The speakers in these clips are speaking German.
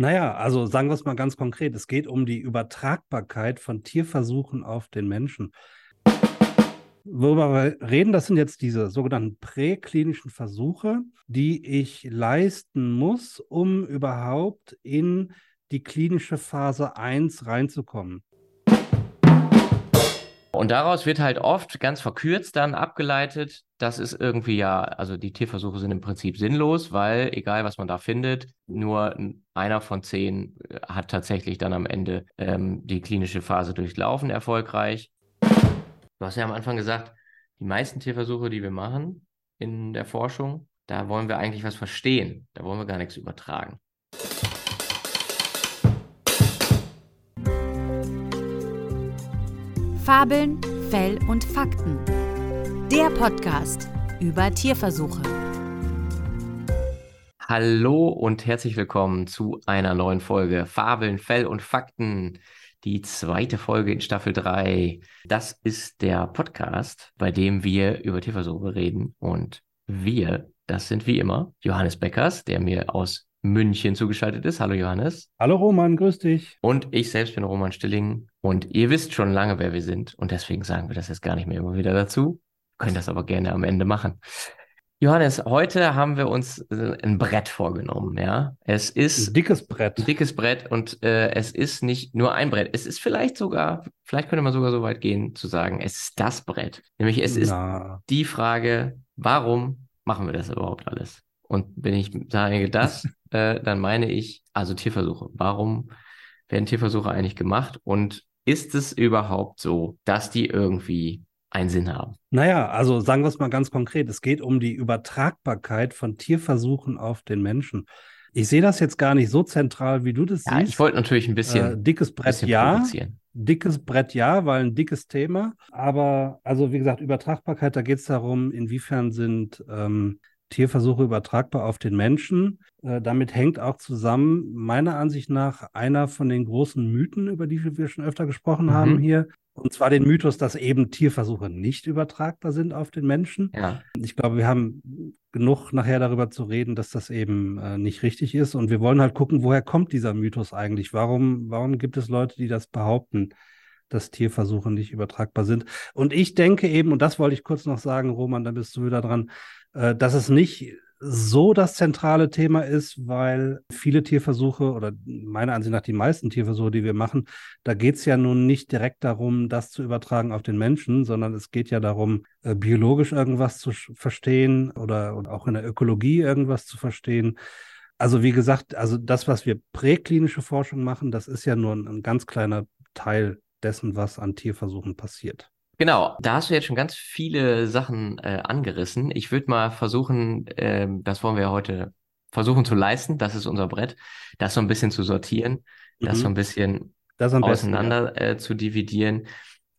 Naja, also sagen wir es mal ganz konkret. Es geht um die Übertragbarkeit von Tierversuchen auf den Menschen. Worüber wir reden, das sind jetzt diese sogenannten präklinischen Versuche, die ich leisten muss, um überhaupt in die klinische Phase 1 reinzukommen. Und daraus wird halt oft ganz verkürzt dann abgeleitet, das ist irgendwie ja, also die Tierversuche sind im Prinzip sinnlos, weil egal was man da findet, nur einer von zehn äh, hat tatsächlich dann am Ende ähm, die klinische Phase durchlaufen, erfolgreich. Du hast ja am Anfang gesagt, die meisten Tierversuche, die wir machen in der Forschung, da wollen wir eigentlich was verstehen, da wollen wir gar nichts übertragen. Fabeln, Fell und Fakten. Der Podcast über Tierversuche. Hallo und herzlich willkommen zu einer neuen Folge Fabeln, Fell und Fakten. Die zweite Folge in Staffel 3. Das ist der Podcast, bei dem wir über Tierversuche reden. Und wir, das sind wie immer Johannes Beckers, der mir aus München zugeschaltet ist. Hallo Johannes. Hallo Roman, grüß dich. Und ich selbst bin Roman Stilling und ihr wisst schon lange, wer wir sind und deswegen sagen wir das jetzt gar nicht mehr immer wieder dazu, können das aber gerne am Ende machen. Johannes, heute haben wir uns äh, ein Brett vorgenommen, ja. Es ist ein dickes Brett. Ein dickes Brett und äh, es ist nicht nur ein Brett. Es ist vielleicht sogar, vielleicht könnte man sogar so weit gehen zu sagen, es ist das Brett. Nämlich es Na. ist die Frage, warum machen wir das überhaupt alles? Und wenn ich sage das, äh, dann meine ich also Tierversuche. Warum werden Tierversuche eigentlich gemacht? Und ist es überhaupt so, dass die irgendwie einen Sinn haben? Naja, also sagen wir es mal ganz konkret. Es geht um die Übertragbarkeit von Tierversuchen auf den Menschen. Ich sehe das jetzt gar nicht so zentral, wie du das ja, siehst. Ich wollte natürlich ein bisschen. Äh, dickes Brett, ja. Dickes Brett, ja, weil ein dickes Thema. Aber, also wie gesagt, Übertragbarkeit, da geht es darum, inwiefern sind ähm, Tierversuche übertragbar auf den Menschen. Äh, damit hängt auch zusammen, meiner Ansicht nach, einer von den großen Mythen, über die wir schon öfter gesprochen mhm. haben hier. Und zwar den Mythos, dass eben Tierversuche nicht übertragbar sind auf den Menschen. Ja. Ich glaube, wir haben genug nachher darüber zu reden, dass das eben äh, nicht richtig ist. Und wir wollen halt gucken, woher kommt dieser Mythos eigentlich? Warum, warum gibt es Leute, die das behaupten? Dass Tierversuche nicht übertragbar sind. Und ich denke eben, und das wollte ich kurz noch sagen, Roman, da bist du wieder dran, äh, dass es nicht so das zentrale Thema ist, weil viele Tierversuche oder meiner Ansicht nach die meisten Tierversuche, die wir machen, da geht es ja nun nicht direkt darum, das zu übertragen auf den Menschen, sondern es geht ja darum, äh, biologisch irgendwas zu verstehen oder, oder auch in der Ökologie irgendwas zu verstehen. Also wie gesagt, also das, was wir präklinische Forschung machen, das ist ja nur ein, ein ganz kleiner Teil dessen, was an Tierversuchen passiert. Genau, da hast du jetzt schon ganz viele Sachen äh, angerissen. Ich würde mal versuchen, äh, das wollen wir heute versuchen zu leisten, das ist unser Brett, das so ein bisschen zu sortieren, mhm. das so ein bisschen auseinander besten, ja. äh, zu dividieren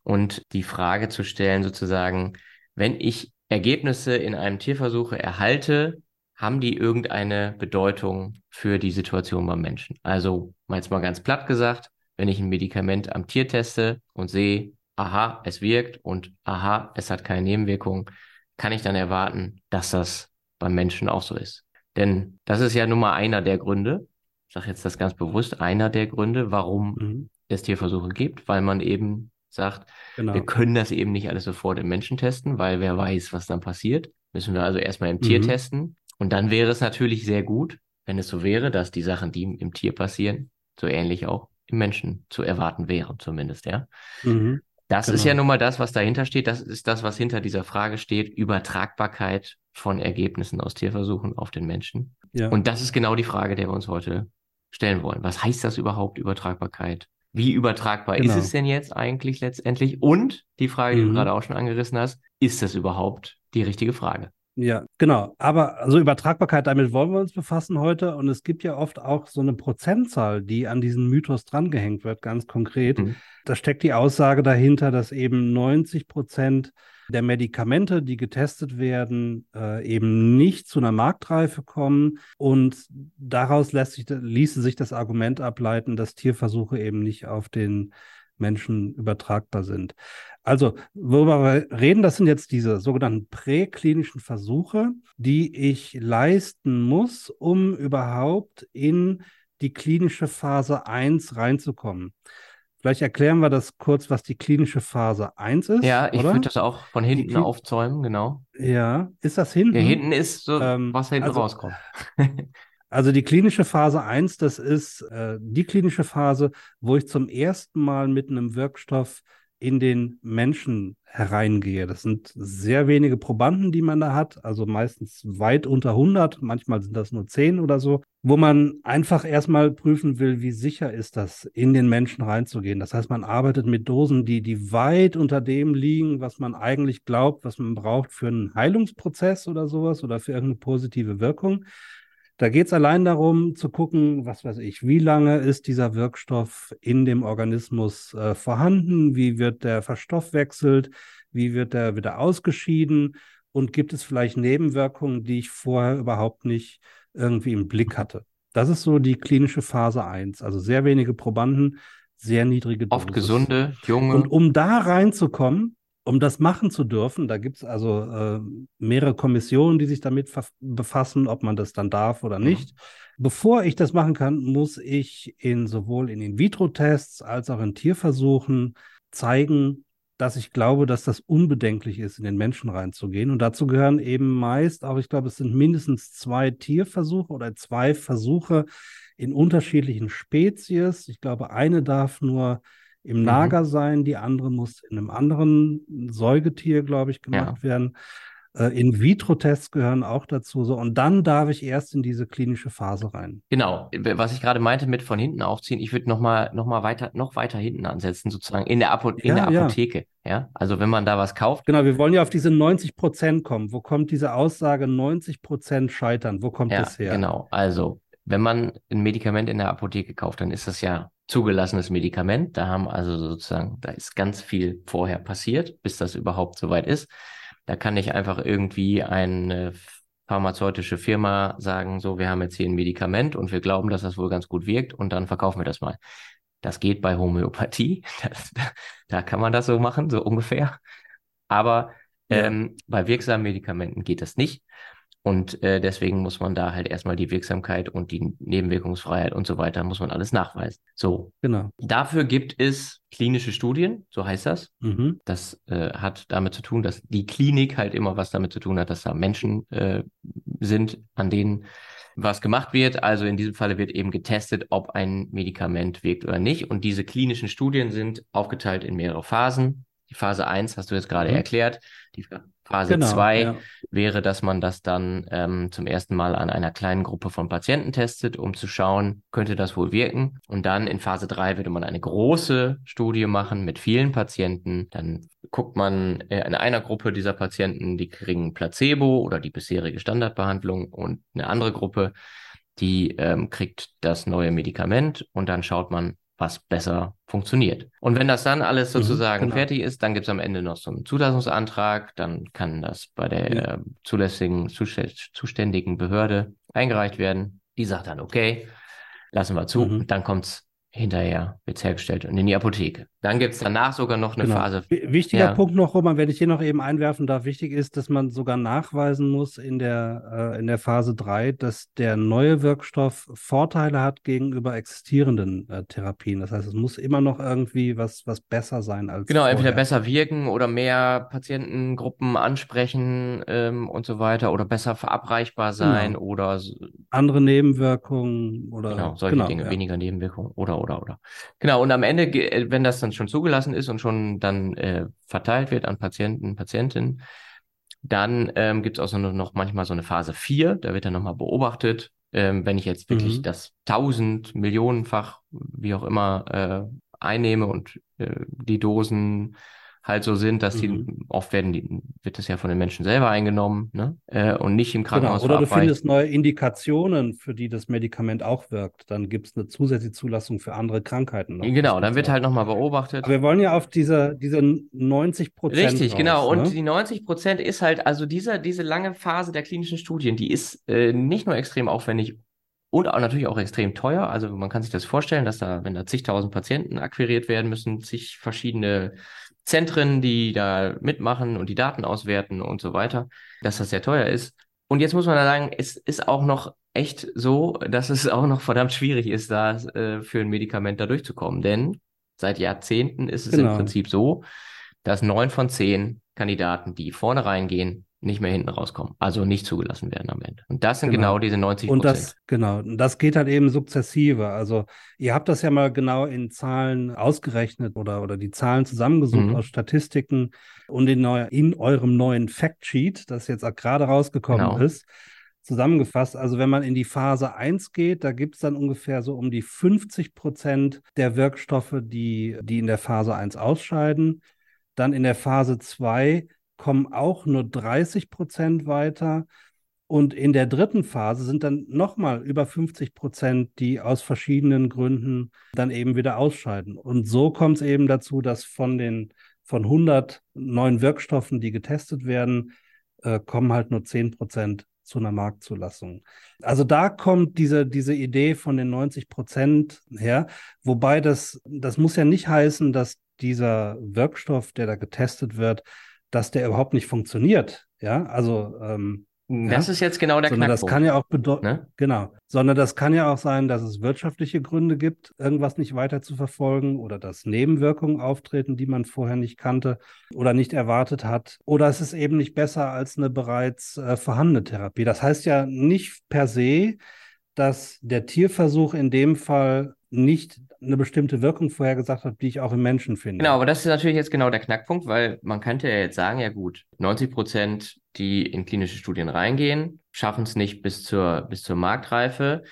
und die Frage zu stellen, sozusagen, wenn ich Ergebnisse in einem Tierversuch erhalte, haben die irgendeine Bedeutung für die Situation beim Menschen? Also, mal jetzt mal ganz platt gesagt, wenn ich ein Medikament am Tier teste und sehe, aha, es wirkt und aha, es hat keine Nebenwirkungen, kann ich dann erwarten, dass das beim Menschen auch so ist. Denn das ist ja nun mal einer der Gründe, ich sage jetzt das ganz bewusst, einer der Gründe, warum mhm. es Tierversuche gibt, weil man eben sagt, genau. wir können das eben nicht alles sofort im Menschen testen, weil wer weiß, was dann passiert. Müssen wir also erstmal im mhm. Tier testen. Und dann wäre es natürlich sehr gut, wenn es so wäre, dass die Sachen, die im Tier passieren, so ähnlich auch im Menschen zu erwarten wären, zumindest, ja. Mhm. Das genau. ist ja nun mal das, was dahinter steht. Das ist das, was hinter dieser Frage steht. Übertragbarkeit von Ergebnissen aus Tierversuchen auf den Menschen. Ja. Und das ist genau die Frage, der wir uns heute stellen wollen. Was heißt das überhaupt, Übertragbarkeit? Wie übertragbar genau. ist es denn jetzt eigentlich letztendlich? Und die Frage, die mhm. du gerade auch schon angerissen hast, ist das überhaupt die richtige Frage? Ja, genau. Aber also Übertragbarkeit, damit wollen wir uns befassen heute. Und es gibt ja oft auch so eine Prozentzahl, die an diesen Mythos drangehängt wird, ganz konkret. Mhm. Da steckt die Aussage dahinter, dass eben 90 Prozent der Medikamente, die getestet werden, äh, eben nicht zu einer Marktreife kommen. Und daraus lässt sich, ließe sich das Argument ableiten, dass Tierversuche eben nicht auf den Menschen übertragbar sind. Also, worüber wir reden, das sind jetzt diese sogenannten präklinischen Versuche, die ich leisten muss, um überhaupt in die klinische Phase 1 reinzukommen. Vielleicht erklären wir das kurz, was die klinische Phase 1 ist. Ja, ich würde das auch von hinten aufzäumen, genau. Ja, ist das hinten? Ja, hinten ist so, ähm, was hinten also, rauskommt. also die klinische Phase 1, das ist äh, die klinische Phase, wo ich zum ersten Mal mit einem Wirkstoff in den Menschen hereingehe. Das sind sehr wenige Probanden, die man da hat, also meistens weit unter 100, manchmal sind das nur 10 oder so, wo man einfach erstmal prüfen will, wie sicher ist das, in den Menschen reinzugehen. Das heißt, man arbeitet mit Dosen, die, die weit unter dem liegen, was man eigentlich glaubt, was man braucht für einen Heilungsprozess oder sowas oder für irgendeine positive Wirkung. Da geht es allein darum zu gucken, was weiß ich, wie lange ist dieser Wirkstoff in dem Organismus äh, vorhanden, wie wird der verstoffwechselt, wie wird der wieder ausgeschieden und gibt es vielleicht Nebenwirkungen, die ich vorher überhaupt nicht irgendwie im Blick hatte. Das ist so die klinische Phase 1, also sehr wenige Probanden, sehr niedrige Dosis. Oft gesunde, junge. Und um da reinzukommen, um das machen zu dürfen, da gibt es also äh, mehrere Kommissionen, die sich damit befassen, ob man das dann darf oder mhm. nicht. Mhm. Bevor ich das machen kann, muss ich in sowohl in In-vitro-Tests als auch in Tierversuchen zeigen, dass ich glaube, dass das unbedenklich ist, in den Menschen reinzugehen. Und dazu gehören eben meist auch, ich glaube, es sind mindestens zwei Tierversuche oder zwei Versuche in unterschiedlichen Spezies. Ich glaube, eine darf nur im mhm. Nager sein, die andere muss in einem anderen Säugetier, glaube ich, gemacht ja. werden. Äh, In-vitro-Tests gehören auch dazu. So, und dann darf ich erst in diese klinische Phase rein. Genau, was ich gerade meinte mit von hinten aufziehen, ich würde nochmal noch mal weiter, noch weiter hinten ansetzen, sozusagen in der, Apo in ja, der Apotheke. Ja. ja. also wenn man da was kauft. Genau, wir wollen ja auf diese 90 Prozent kommen. Wo kommt diese Aussage 90 Prozent scheitern? Wo kommt das her? Genau, also wenn man ein Medikament in der Apotheke kauft, dann ist das ja zugelassenes Medikament. Da haben also sozusagen, da ist ganz viel vorher passiert, bis das überhaupt soweit ist. Da kann nicht einfach irgendwie eine pharmazeutische Firma sagen, so, wir haben jetzt hier ein Medikament und wir glauben, dass das wohl ganz gut wirkt und dann verkaufen wir das mal. Das geht bei Homöopathie. Das, da kann man das so machen, so ungefähr. Aber ja. ähm, bei wirksamen Medikamenten geht das nicht. Und äh, deswegen muss man da halt erstmal die Wirksamkeit und die Nebenwirkungsfreiheit und so weiter, muss man alles nachweisen. So. Genau. Dafür gibt es klinische Studien, so heißt das. Mhm. Das äh, hat damit zu tun, dass die Klinik halt immer was damit zu tun hat, dass da Menschen äh, sind, an denen was gemacht wird. Also in diesem Falle wird eben getestet, ob ein Medikament wirkt oder nicht. Und diese klinischen Studien sind aufgeteilt in mehrere Phasen. Die Phase 1 hast du jetzt gerade mhm. erklärt. Die Phase 2 genau, ja. wäre, dass man das dann ähm, zum ersten Mal an einer kleinen Gruppe von Patienten testet, um zu schauen, könnte das wohl wirken. Und dann in Phase 3 würde man eine große Studie machen mit vielen Patienten. Dann guckt man äh, in einer Gruppe dieser Patienten, die kriegen Placebo oder die bisherige Standardbehandlung und eine andere Gruppe, die ähm, kriegt das neue Medikament und dann schaut man, was besser funktioniert. Und wenn das dann alles mhm, sozusagen mhm, genau. fertig ist, dann gibt es am Ende noch so einen Zulassungsantrag, dann kann das bei der ja. äh, zulässigen, zuständigen Behörde eingereicht werden. Die sagt dann, okay, lassen wir zu, mhm. dann kommt's hinterher wird hergestellt und in die Apotheke. Dann gibt es danach sogar noch eine genau. Phase. Wichtiger ja. Punkt noch, Roman, wenn ich hier noch eben einwerfen darf, wichtig ist, dass man sogar nachweisen muss in der, äh, in der Phase 3, dass der neue Wirkstoff Vorteile hat gegenüber existierenden äh, Therapien. Das heißt, es muss immer noch irgendwie was, was besser sein als. Genau, vorher. entweder besser wirken oder mehr Patientengruppen ansprechen ähm, und so weiter oder besser verabreichbar sein genau. oder andere Nebenwirkungen oder genau, solche genau, Dinge, ja. weniger Nebenwirkungen oder oder oder. Genau, und am Ende, äh, wenn das dann schon zugelassen ist und schon dann äh, verteilt wird an Patienten, Patientinnen, dann ähm, gibt es auch so eine, noch manchmal so eine Phase 4, da wird dann nochmal beobachtet, ähm, wenn ich jetzt wirklich mhm. das tausend, millionenfach, wie auch immer, äh, einnehme und äh, die Dosen halt so sind, dass die mhm. oft werden die, wird das ja von den Menschen selber eingenommen, ne? Äh, und nicht im Krankenhaus. Genau. Oder du findest neue Indikationen, für die das Medikament auch wirkt. Dann gibt es eine zusätzliche Zulassung für andere Krankheiten. Noch. Genau, dann wird halt nochmal beobachtet. Aber wir wollen ja auf diese, diese 90 Prozent. Richtig, raus, genau. Und ne? die 90 Prozent ist halt, also dieser, diese lange Phase der klinischen Studien, die ist äh, nicht nur extrem aufwendig und auch natürlich auch extrem teuer. Also man kann sich das vorstellen, dass da, wenn da zigtausend Patienten akquiriert werden müssen, zig verschiedene Zentren, die da mitmachen und die Daten auswerten und so weiter, dass das sehr teuer ist. Und jetzt muss man da sagen, es ist auch noch echt so, dass es auch noch verdammt schwierig ist, da äh, für ein Medikament da durchzukommen. Denn seit Jahrzehnten ist es genau. im Prinzip so, dass neun von zehn Kandidaten, die vorne reingehen, nicht mehr hinten rauskommen, also nicht zugelassen werden am Ende. Und das sind genau, genau diese 90 Prozent. Und das, genau, das geht halt eben sukzessive. Also ihr habt das ja mal genau in Zahlen ausgerechnet oder, oder die Zahlen zusammengesucht mhm. aus Statistiken und in, neu, in eurem neuen Factsheet, das jetzt auch gerade rausgekommen genau. ist, zusammengefasst. Also wenn man in die Phase 1 geht, da gibt es dann ungefähr so um die 50 Prozent der Wirkstoffe, die, die in der Phase 1 ausscheiden. Dann in der Phase 2 kommen auch nur 30 Prozent weiter. Und in der dritten Phase sind dann nochmal über 50 Prozent, die aus verschiedenen Gründen dann eben wieder ausscheiden. Und so kommt es eben dazu, dass von den von 100 neuen Wirkstoffen, die getestet werden, äh, kommen halt nur 10 Prozent zu einer Marktzulassung. Also da kommt diese, diese Idee von den 90 Prozent her, wobei das, das muss ja nicht heißen, dass dieser Wirkstoff, der da getestet wird, dass der überhaupt nicht funktioniert. Ja, also ähm, das ja? ist jetzt genau der Sondern Knackpunkt. Das kann ja auch bedeuten, ne? genau. Sondern das kann ja auch sein, dass es wirtschaftliche Gründe gibt, irgendwas nicht weiter zu verfolgen oder dass Nebenwirkungen auftreten, die man vorher nicht kannte oder nicht erwartet hat. Oder es ist eben nicht besser als eine bereits äh, vorhandene Therapie. Das heißt ja nicht per se, dass der Tierversuch in dem Fall nicht eine bestimmte Wirkung vorhergesagt hat, die ich auch im Menschen finde. Genau, aber das ist natürlich jetzt genau der Knackpunkt, weil man könnte ja jetzt sagen, ja gut, 90 Prozent, die in klinische Studien reingehen, schaffen es nicht bis zur, bis zur Marktreife.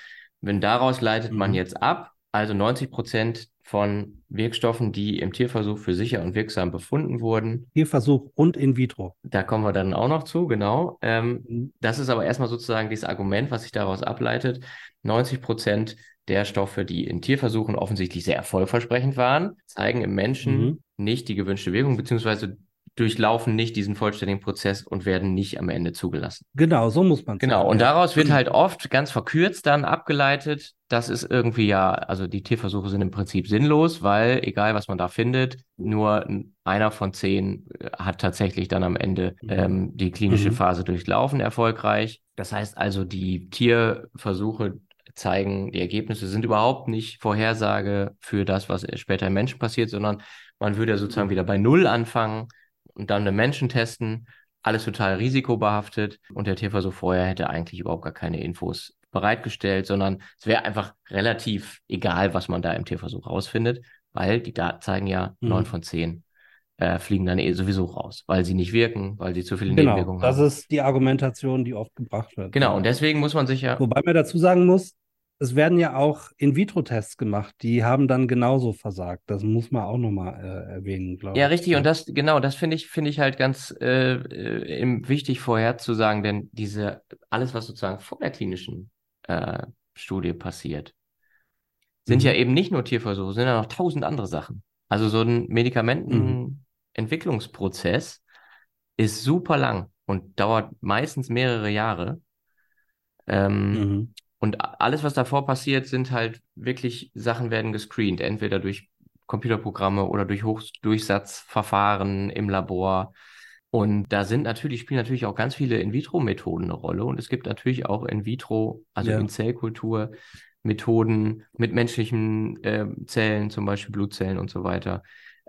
Wenn daraus leitet mhm. man jetzt ab, also 90 Prozent von Wirkstoffen, die im Tierversuch für sicher und wirksam befunden wurden. Tierversuch und in vitro. Da kommen wir dann auch noch zu, genau. Ähm, mhm. das ist aber erstmal sozusagen dieses Argument, was sich daraus ableitet. 90 Prozent der Stoffe, die in Tierversuchen offensichtlich sehr erfolgversprechend waren, zeigen im Menschen mhm. nicht die gewünschte Wirkung, beziehungsweise durchlaufen nicht diesen vollständigen Prozess und werden nicht am Ende zugelassen. Genau, so muss man Genau, und daraus wird halt oft ganz verkürzt dann abgeleitet, das ist irgendwie ja, also die Tierversuche sind im Prinzip sinnlos, weil egal was man da findet, nur einer von zehn äh, hat tatsächlich dann am Ende mhm. ähm, die klinische mhm. Phase durchlaufen, erfolgreich. Das heißt also, die Tierversuche zeigen, die Ergebnisse sind überhaupt nicht Vorhersage für das, was später im Menschen passiert, sondern man würde ja sozusagen mhm. wieder bei Null anfangen und dann den Menschen testen. Alles total risikobehaftet und der Tierversuch vorher hätte eigentlich überhaupt gar keine Infos bereitgestellt, sondern es wäre einfach relativ egal, was man da im Tierversuch rausfindet, weil die Daten zeigen ja neun mhm. von zehn äh, fliegen dann eh sowieso raus, weil sie nicht wirken, weil sie zu viele genau, Nebenwirkungen haben. Das ist die Argumentation, die oft gebracht wird. Genau, und deswegen muss man sich ja. Wobei man dazu sagen muss, es werden ja auch In-vitro-Tests gemacht, die haben dann genauso versagt. Das muss man auch nochmal äh, erwähnen, glaube ich. Ja, richtig. Und das, genau, das finde ich, finde ich halt ganz äh, äh, wichtig vorherzusagen, denn diese, alles, was sozusagen vor der klinischen äh, Studie passiert, sind mhm. ja eben nicht nur Tierversuche, sind ja noch tausend andere Sachen. Also so ein Medikamentenentwicklungsprozess mhm. ist super lang und dauert meistens mehrere Jahre. Ähm, mhm. Und alles, was davor passiert, sind halt wirklich Sachen werden gescreent, entweder durch Computerprogramme oder durch Hochdurchsatzverfahren im Labor. Und da sind natürlich, spielen natürlich auch ganz viele In-vitro-Methoden eine Rolle. Und es gibt natürlich auch In-vitro, also ja. in Zellkultur, Methoden mit menschlichen äh, Zellen, zum Beispiel Blutzellen und so weiter,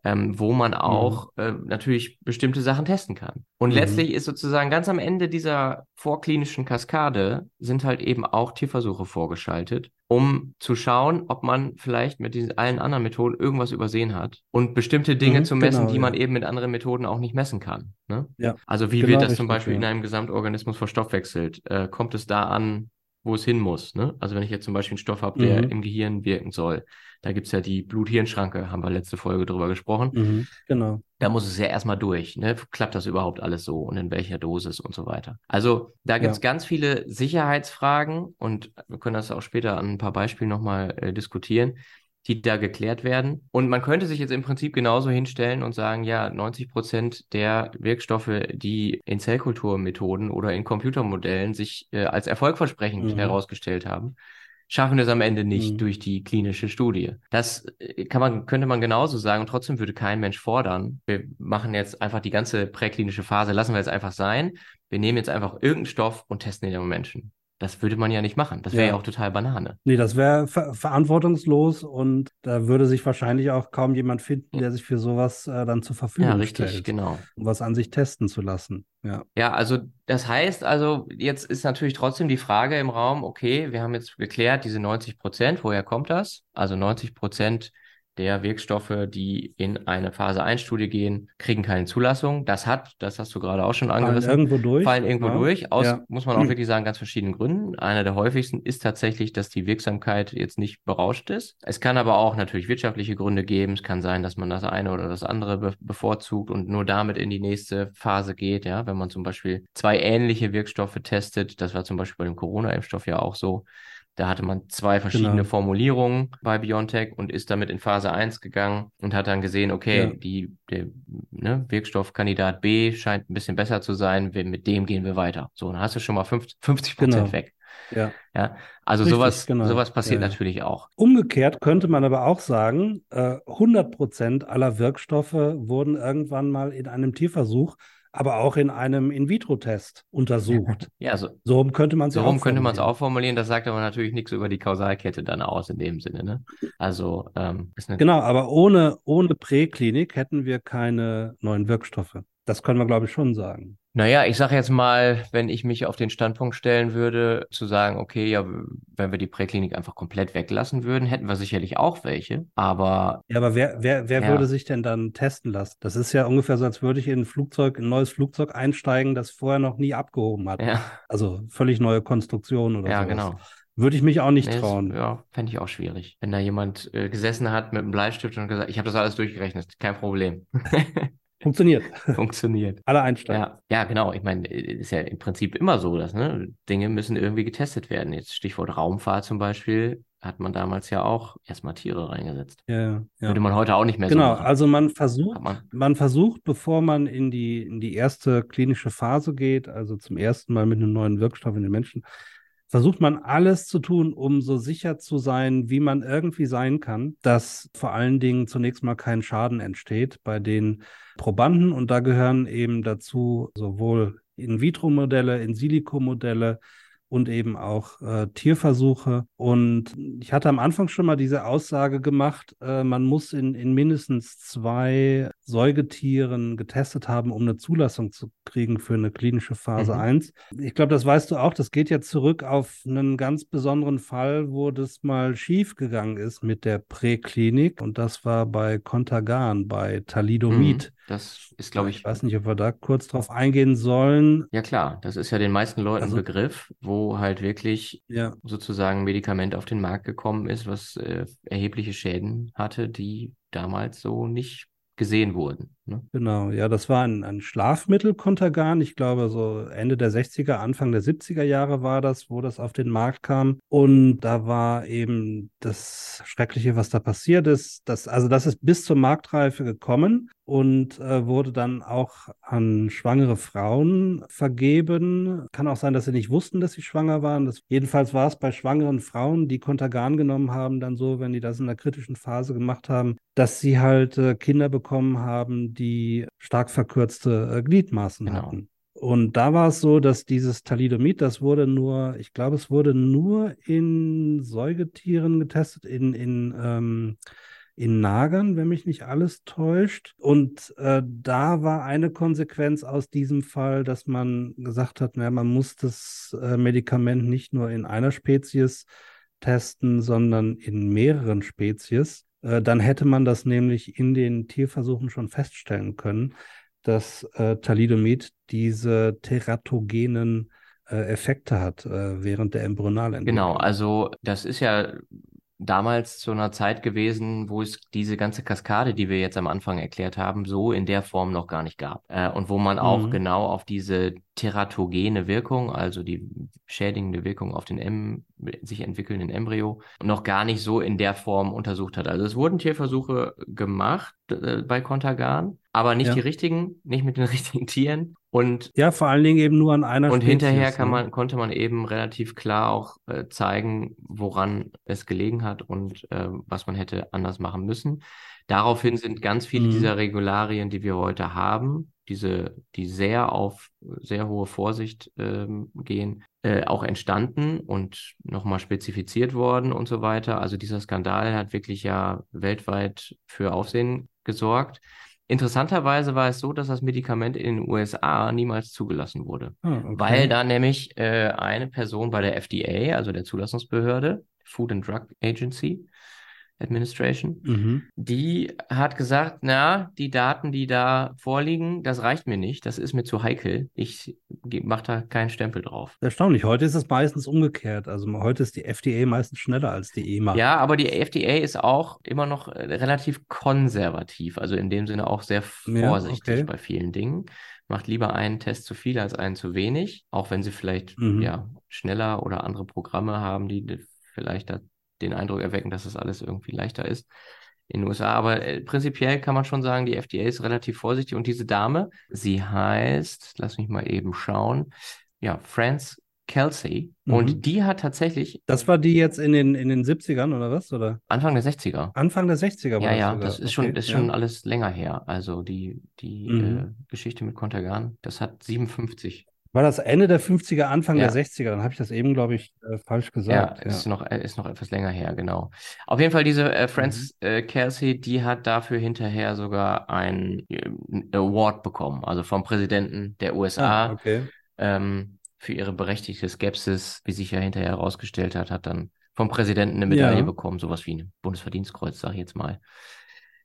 ähm, wo man mhm. auch mhm. äh, natürlich bestimmte Sachen testen kann. Und mhm. letztlich ist sozusagen ganz am Ende dieser vorklinischen Kaskade sind halt eben auch Tierversuche vorgeschaltet, um zu schauen, ob man vielleicht mit diesen allen anderen Methoden irgendwas übersehen hat und bestimmte Dinge mhm, zu messen, genau, die man eben mit anderen Methoden auch nicht messen kann. Ne? Ja, also wie genau wird das zum Beispiel ja. in einem Gesamtorganismus verstoffwechselt? Äh, kommt es da an, wo es hin muss. Ne? Also wenn ich jetzt zum Beispiel einen Stoff habe, der mhm. im Gehirn wirken soll, da gibt's ja die Blut-Hirn-Schranke, haben wir letzte Folge drüber gesprochen. Mhm. Genau. Da muss es ja erstmal durch. Ne? Klappt das überhaupt alles so und in welcher Dosis und so weiter. Also da gibt's ja. ganz viele Sicherheitsfragen und wir können das auch später an ein paar Beispielen nochmal äh, diskutieren, die da geklärt werden. Und man könnte sich jetzt im Prinzip genauso hinstellen und sagen, ja, 90 Prozent der Wirkstoffe, die in Zellkulturmethoden oder in Computermodellen sich äh, als erfolgversprechend mhm. herausgestellt haben, schaffen es am Ende nicht mhm. durch die klinische Studie. Das äh, kann man, könnte man genauso sagen und trotzdem würde kein Mensch fordern. Wir machen jetzt einfach die ganze präklinische Phase, lassen wir jetzt einfach sein. Wir nehmen jetzt einfach irgendeinen Stoff und testen ihn am Menschen. Das würde man ja nicht machen. Das wäre ja. ja. auch total Banane. Nee, das wäre ver verantwortungslos und da würde sich wahrscheinlich auch kaum jemand finden, der sich für sowas äh, dann zur Verfügung ja, richtig, stellt. genau. Um was an sich testen zu lassen. Ja. ja, also das heißt also, jetzt ist natürlich trotzdem die Frage im Raum, okay, wir haben jetzt geklärt, diese 90 Prozent, woher kommt das? Also 90 Prozent der Wirkstoffe, die in eine Phase 1 Studie gehen, kriegen keine Zulassung. Das hat, das hast du gerade auch schon angerissen, fallen irgendwo durch. Fallen irgendwo ja. durch, aus, ja. muss man auch wirklich sagen, ganz verschiedenen Gründen. Einer der häufigsten ist tatsächlich, dass die Wirksamkeit jetzt nicht berauscht ist. Es kann aber auch natürlich wirtschaftliche Gründe geben. Es kann sein, dass man das eine oder das andere be bevorzugt und nur damit in die nächste Phase geht. Ja, wenn man zum Beispiel zwei ähnliche Wirkstoffe testet, das war zum Beispiel bei dem Corona-Impfstoff ja auch so, da hatte man zwei verschiedene genau. Formulierungen bei BioNTech und ist damit in Phase 1 gegangen und hat dann gesehen, okay, ja. die, der ne, Wirkstoffkandidat B scheint ein bisschen besser zu sein, mit dem gehen wir weiter. So, dann hast du schon mal 50 Prozent genau. weg. Ja. ja. Also Richtig, sowas, genau. sowas passiert ja. natürlich auch. Umgekehrt könnte man aber auch sagen, 100 äh, Prozent aller Wirkstoffe wurden irgendwann mal in einem Tierversuch aber auch in einem In-vitro-Test untersucht. Ja, so, so könnte man es so auch könnte man es auch formulieren. Das sagt aber natürlich nichts über die Kausalkette dann aus in dem Sinne. Ne? Also ähm, genau, aber ohne ohne Präklinik hätten wir keine neuen Wirkstoffe. Das können wir, glaube ich, schon sagen. Naja, ich sage jetzt mal, wenn ich mich auf den Standpunkt stellen würde, zu sagen, okay, ja, wenn wir die Präklinik einfach komplett weglassen würden, hätten wir sicherlich auch welche. Aber. Ja, aber wer, wer, wer ja. würde sich denn dann testen lassen? Das ist ja ungefähr so, als würde ich in ein Flugzeug, ein neues Flugzeug einsteigen, das vorher noch nie abgehoben hat. Ja. Also völlig neue Konstruktion oder so. Ja, sowas. genau. Würde ich mich auch nicht nee, trauen. Ja, fände ich auch schwierig. Wenn da jemand äh, gesessen hat mit einem Bleistift und gesagt, ich habe das alles durchgerechnet, kein Problem. Funktioniert. Funktioniert. Alle einsteigen. Ja, ja, genau. Ich meine, ist ja im Prinzip immer so, dass ne, Dinge müssen irgendwie getestet werden. Jetzt Stichwort Raumfahrt zum Beispiel hat man damals ja auch erstmal Tiere reingesetzt. Ja, ja. Würde man heute auch nicht mehr genau, so. Genau, also man versucht, man. man. versucht, bevor man in die, in die erste klinische Phase geht, also zum ersten Mal mit einem neuen Wirkstoff in den Menschen, versucht man alles zu tun, um so sicher zu sein, wie man irgendwie sein kann, dass vor allen Dingen zunächst mal kein Schaden entsteht bei den Probanden. Und da gehören eben dazu sowohl In-vitro-Modelle, In-Silico-Modelle, und eben auch äh, Tierversuche. Und ich hatte am Anfang schon mal diese Aussage gemacht, äh, man muss in, in mindestens zwei Säugetieren getestet haben, um eine Zulassung zu kriegen für eine klinische Phase mhm. 1. Ich glaube, das weißt du auch, das geht jetzt zurück auf einen ganz besonderen Fall, wo das mal schief gegangen ist mit der Präklinik. Und das war bei Contagan, bei Thalidomid. Mhm. Das ist, glaube ich. Ich weiß nicht, ob wir da kurz drauf eingehen sollen. Ja, klar. Das ist ja den meisten Leuten also, ein Begriff, wo halt wirklich ja. sozusagen ein Medikament auf den Markt gekommen ist, was äh, erhebliche Schäden hatte, die damals so nicht gesehen wurden. Ne? Genau, ja, das war ein, ein Schlafmittelkontergan. Ich glaube, so Ende der 60er, Anfang der 70er Jahre war das, wo das auf den Markt kam. Und da war eben das Schreckliche, was da passiert ist. Das, also das ist bis zur Marktreife gekommen und äh, wurde dann auch an schwangere Frauen vergeben. Kann auch sein, dass sie nicht wussten, dass sie schwanger waren. Das, jedenfalls war es bei schwangeren Frauen, die Kontergan genommen haben, dann so, wenn die das in der kritischen Phase gemacht haben, dass sie halt äh, Kinder bekommen haben, die stark verkürzte äh, Gliedmaßen genau. hatten. Und da war es so, dass dieses Thalidomid, das wurde nur, ich glaube, es wurde nur in Säugetieren getestet, in, in, ähm, in Nagern, wenn mich nicht alles täuscht. Und äh, da war eine Konsequenz aus diesem Fall, dass man gesagt hat, naja, man muss das äh, Medikament nicht nur in einer Spezies testen, sondern in mehreren Spezies. Äh, dann hätte man das nämlich in den Tierversuchen schon feststellen können, dass äh, Thalidomid diese teratogenen äh, Effekte hat äh, während der Embryonalentwicklung. Genau, also das ist ja damals zu einer Zeit gewesen, wo es diese ganze Kaskade, die wir jetzt am Anfang erklärt haben, so in der Form noch gar nicht gab. Äh, und wo man auch mhm. genau auf diese teratogene Wirkung, also die schädigende Wirkung auf den em sich entwickelnden Embryo, noch gar nicht so in der Form untersucht hat. Also es wurden Tierversuche gemacht äh, bei Contagan, aber nicht ja. die richtigen, nicht mit den richtigen Tieren. Und ja, vor allen Dingen eben nur an einer Und Spezies, hinterher kann ne? man, konnte man eben relativ klar auch äh, zeigen, woran es gelegen hat und äh, was man hätte anders machen müssen. Daraufhin sind ganz viele mhm. dieser Regularien, die wir heute haben, diese, die sehr auf sehr hohe Vorsicht ähm, gehen, äh, auch entstanden und nochmal spezifiziert worden und so weiter. Also dieser Skandal hat wirklich ja weltweit für Aufsehen gesorgt. Interessanterweise war es so, dass das Medikament in den USA niemals zugelassen wurde, ah, okay. weil da nämlich äh, eine Person bei der FDA, also der Zulassungsbehörde, Food and Drug Agency, Administration, mhm. die hat gesagt, na, die Daten, die da vorliegen, das reicht mir nicht, das ist mir zu heikel. Ich mache da keinen Stempel drauf. Erstaunlich, heute ist es meistens umgekehrt. Also heute ist die FDA meistens schneller als die EMA. Ja, aber die FDA ist auch immer noch äh, relativ konservativ, also in dem Sinne auch sehr vorsichtig ja, okay. bei vielen Dingen. Macht lieber einen Test zu viel als einen zu wenig, auch wenn sie vielleicht mhm. ja schneller oder andere Programme haben, die vielleicht da den Eindruck erwecken, dass das alles irgendwie leichter ist in den USA. Aber äh, prinzipiell kann man schon sagen, die FDA ist relativ vorsichtig. Und diese Dame, sie heißt, lass mich mal eben schauen, ja, France Kelsey. Mhm. Und die hat tatsächlich. Das war die jetzt in den, in den 70ern oder was? Oder? Anfang der 60er. Anfang der 60er war Ja, das ja, sogar. das ist, okay. schon, ist ja. schon alles länger her. Also die, die mhm. äh, Geschichte mit Contergan, das hat 57 war das Ende der 50er, Anfang ja. der 60er? Dann habe ich das eben, glaube ich, äh, falsch gesagt. Ja, ja, Ist, noch, äh, ist noch etwas länger her, genau. Auf jeden Fall, diese äh, Frances mhm. äh, Kelsey, die hat dafür hinterher sogar ein äh, Award bekommen, also vom Präsidenten der USA. Ah, okay. ähm, für ihre berechtigte Skepsis, wie sich ja hinterher herausgestellt hat, hat dann vom Präsidenten eine Medaille ja. bekommen, sowas wie ein Bundesverdienstkreuz, sage ich jetzt mal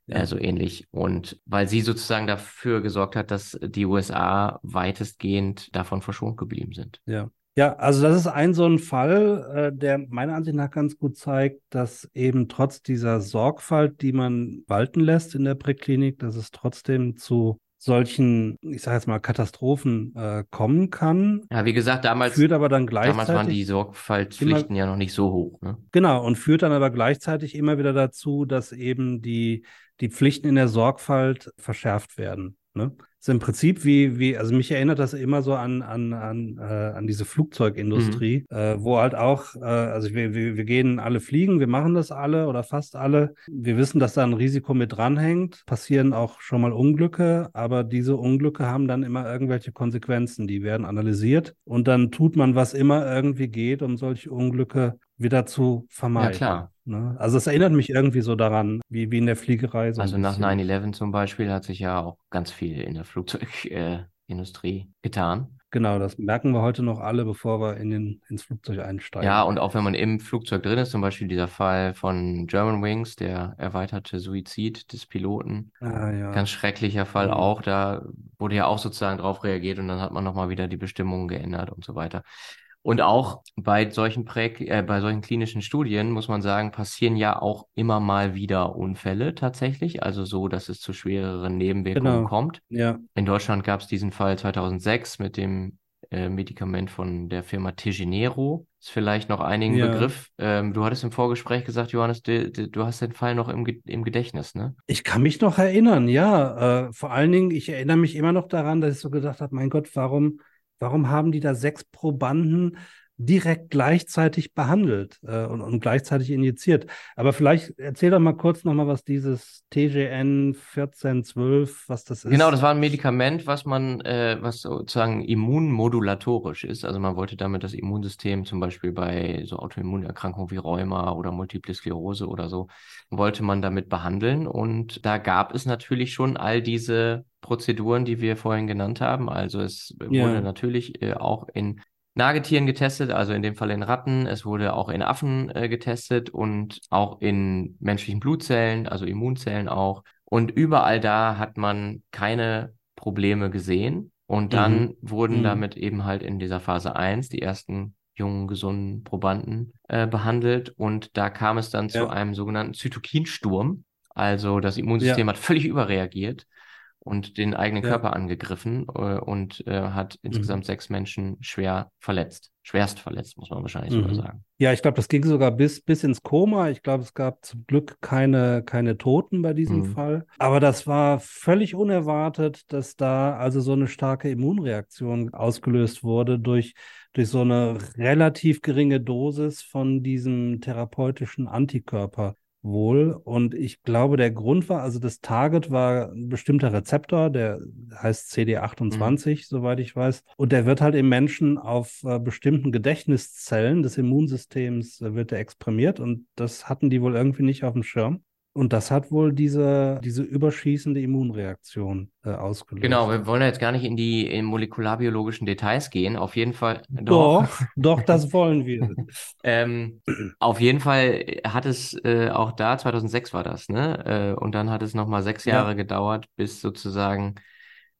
ja. so ähnlich. Und weil sie sozusagen dafür gesorgt hat, dass die USA weitestgehend davon verschont geblieben sind. Ja. Ja, also das ist ein so ein Fall, äh, der meiner Ansicht nach ganz gut zeigt, dass eben trotz dieser Sorgfalt, die man walten lässt in der Präklinik, dass es trotzdem zu solchen, ich sage jetzt mal, Katastrophen äh, kommen kann. Ja, wie gesagt, damals, führt aber dann gleichzeitig damals waren die Sorgfaltspflichten immer, ja noch nicht so hoch. Ne? Genau, und führt dann aber gleichzeitig immer wieder dazu, dass eben die die Pflichten in der Sorgfalt verschärft werden. Ne? Ist im Prinzip wie, wie, also mich erinnert das immer so an, an, an, äh, an diese Flugzeugindustrie, mhm. äh, wo halt auch, äh, also wir, wir, wir gehen alle fliegen, wir machen das alle oder fast alle. Wir wissen, dass da ein Risiko mit dranhängt, passieren auch schon mal Unglücke, aber diese Unglücke haben dann immer irgendwelche Konsequenzen, die werden analysiert und dann tut man, was immer irgendwie geht, um solche Unglücke wieder zu vermeiden. Ja, klar. Ne? Also es erinnert mich irgendwie so daran, wie, wie in der Fliegerei. So also nach 9-11 zum Beispiel hat sich ja auch ganz viel in der Flugzeugindustrie äh, getan. Genau, das merken wir heute noch alle, bevor wir in den, ins Flugzeug einsteigen. Ja, und auch wenn man im Flugzeug drin ist, zum Beispiel dieser Fall von German Wings, der erweiterte Suizid des Piloten. Ah, ja. Ganz schrecklicher Fall auch. Da wurde ja auch sozusagen drauf reagiert und dann hat man nochmal wieder die Bestimmungen geändert und so weiter. Und auch bei solchen, Prä äh, bei solchen klinischen Studien, muss man sagen, passieren ja auch immer mal wieder Unfälle tatsächlich. Also so, dass es zu schwereren Nebenwirkungen genau. kommt. Ja. In Deutschland gab es diesen Fall 2006 mit dem äh, Medikament von der Firma Tegenero. Ist vielleicht noch einigen ja. Begriff. Ähm, du hattest im Vorgespräch gesagt, Johannes, du, du hast den Fall noch im, im Gedächtnis, ne? Ich kann mich noch erinnern, ja. Äh, vor allen Dingen, ich erinnere mich immer noch daran, dass ich so gedacht habe, mein Gott, warum Warum haben die da sechs Probanden direkt gleichzeitig behandelt äh, und, und, gleichzeitig injiziert. Aber vielleicht erzähl doch mal kurz nochmal, was dieses TGN 1412, was das ist. Genau, das war ein Medikament, was man, äh, was sozusagen immunmodulatorisch ist. Also man wollte damit das Immunsystem zum Beispiel bei so Autoimmunerkrankungen wie Rheuma oder Multiple Sklerose oder so, wollte man damit behandeln. Und da gab es natürlich schon all diese Prozeduren, die wir vorhin genannt haben. Also es ja. wurde natürlich äh, auch in Nagetieren getestet, also in dem Fall in Ratten. Es wurde auch in Affen äh, getestet und auch in menschlichen Blutzellen, also Immunzellen auch. Und überall da hat man keine Probleme gesehen. Und dann mhm. wurden mhm. damit eben halt in dieser Phase 1 die ersten jungen, gesunden Probanden äh, behandelt. Und da kam es dann ja. zu einem sogenannten Zytokinsturm. Also das Immunsystem ja. hat völlig überreagiert und den eigenen ja. Körper angegriffen äh, und äh, hat mhm. insgesamt sechs Menschen schwer verletzt. Schwerst verletzt, muss man wahrscheinlich mhm. sogar sagen. Ja, ich glaube, das ging sogar bis, bis ins Koma. Ich glaube, es gab zum Glück keine, keine Toten bei diesem mhm. Fall. Aber das war völlig unerwartet, dass da also so eine starke Immunreaktion ausgelöst wurde durch, durch so eine relativ geringe Dosis von diesem therapeutischen Antikörper wohl. Und ich glaube, der Grund war, also das Target war ein bestimmter Rezeptor, der heißt CD28, mhm. soweit ich weiß. Und der wird halt im Menschen auf äh, bestimmten Gedächtniszellen des Immunsystems äh, wird der exprimiert und das hatten die wohl irgendwie nicht auf dem Schirm. Und das hat wohl diese, diese überschießende Immunreaktion äh, ausgelöst. Genau, wir wollen jetzt gar nicht in die in molekularbiologischen Details gehen. Auf jeden Fall. Doch, doch, doch das wollen wir. ähm, auf jeden Fall hat es äh, auch da, 2006 war das, ne? Äh, und dann hat es nochmal sechs Jahre ja. gedauert, bis sozusagen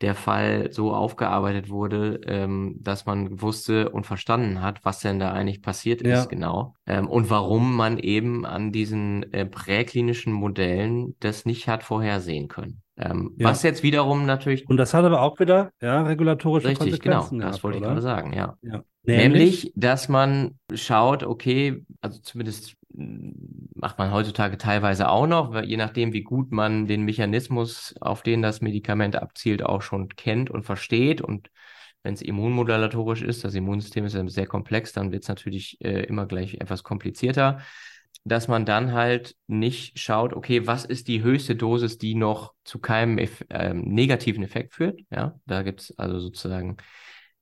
der Fall so aufgearbeitet wurde, ähm, dass man wusste und verstanden hat, was denn da eigentlich passiert ja. ist genau ähm, und warum man eben an diesen äh, präklinischen Modellen das nicht hat vorhersehen können. Ähm, ja. Was jetzt wiederum natürlich. Und das hat aber auch wieder ja, regulatorische Richtig, Konsequenzen. Genau, das wollte oder? ich gerade sagen, ja. ja. Nämlich? Nämlich, dass man schaut, okay, also zumindest macht man heutzutage teilweise auch noch, je nachdem, wie gut man den Mechanismus, auf den das Medikament abzielt, auch schon kennt und versteht. Und wenn es immunmodulatorisch ist, das Immunsystem ist ja sehr komplex, dann wird es natürlich äh, immer gleich etwas komplizierter, dass man dann halt nicht schaut, okay, was ist die höchste Dosis, die noch zu keinem Eff äh, negativen Effekt führt. Ja, da gibt es also sozusagen